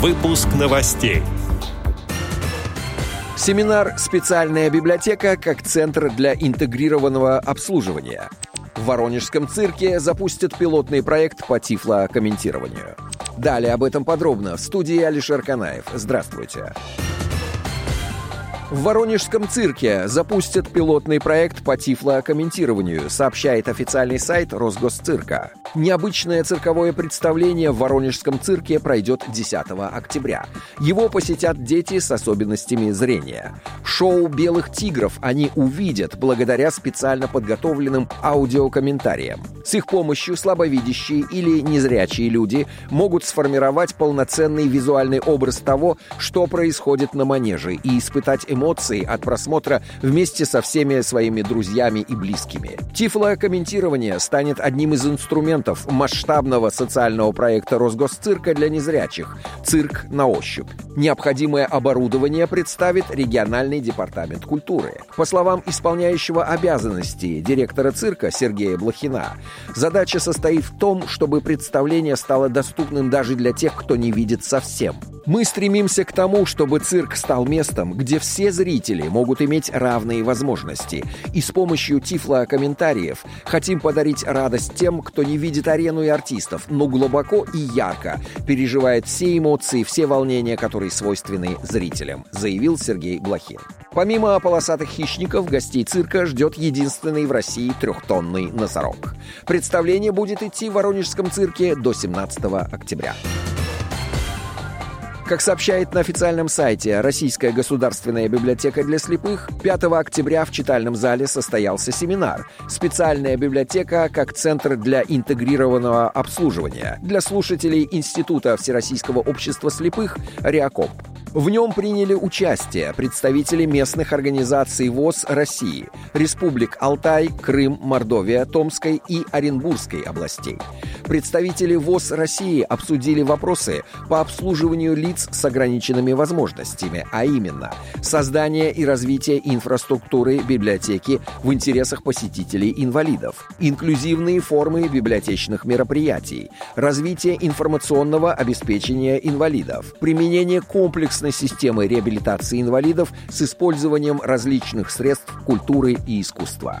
Выпуск новостей. Семинар «Специальная библиотека как центр для интегрированного обслуживания». В Воронежском цирке запустят пилотный проект по тифлокомментированию. Далее об этом подробно в студии Алишер Канаев. Здравствуйте. В Воронежском цирке запустят пилотный проект по тифлокомментированию, сообщает официальный сайт Росгосцирка. Необычное цирковое представление в Воронежском цирке пройдет 10 октября. Его посетят дети с особенностями зрения. Шоу «Белых тигров» они увидят благодаря специально подготовленным аудиокомментариям. С их помощью слабовидящие или незрячие люди могут сформировать полноценный визуальный образ того, что происходит на манеже, и испытать эмоции от просмотра вместе со всеми своими друзьями и близкими. Тифлокомментирование станет одним из инструментов масштабного социального проекта Росгосцирка для незрячих «Цирк на ощупь». Необходимое оборудование представит региональный департамент культуры. По словам исполняющего обязанности директора цирка Сергея Блохина, задача состоит в том, чтобы представление стало доступным даже для тех, кто не видит совсем. Мы стремимся к тому, чтобы цирк стал местом, где все зрители могут иметь равные возможности. И с помощью тифло-комментариев хотим подарить радость тем, кто не видит арену и артистов, но глубоко и ярко переживает все эмоции, все волнения, которые свойственны зрителям, заявил Сергей Блохин. Помимо полосатых хищников, гостей цирка ждет единственный в России трехтонный носорог. Представление будет идти в Воронежском цирке до 17 октября. Как сообщает на официальном сайте Российская государственная библиотека для слепых, 5 октября в читальном зале состоялся семинар «Специальная библиотека как центр для интегрированного обслуживания» для слушателей Института Всероссийского общества слепых «Реакоп». В нем приняли участие представители местных организаций ВОЗ России, республик Алтай, Крым, Мордовия, Томской и Оренбургской областей. Представители ВОЗ России обсудили вопросы по обслуживанию лиц с ограниченными возможностями, а именно создание и развитие инфраструктуры библиотеки в интересах посетителей инвалидов, инклюзивные формы библиотечных мероприятий, развитие информационного обеспечения инвалидов, применение комплексной системы реабилитации инвалидов с использованием различных средств культуры и искусства.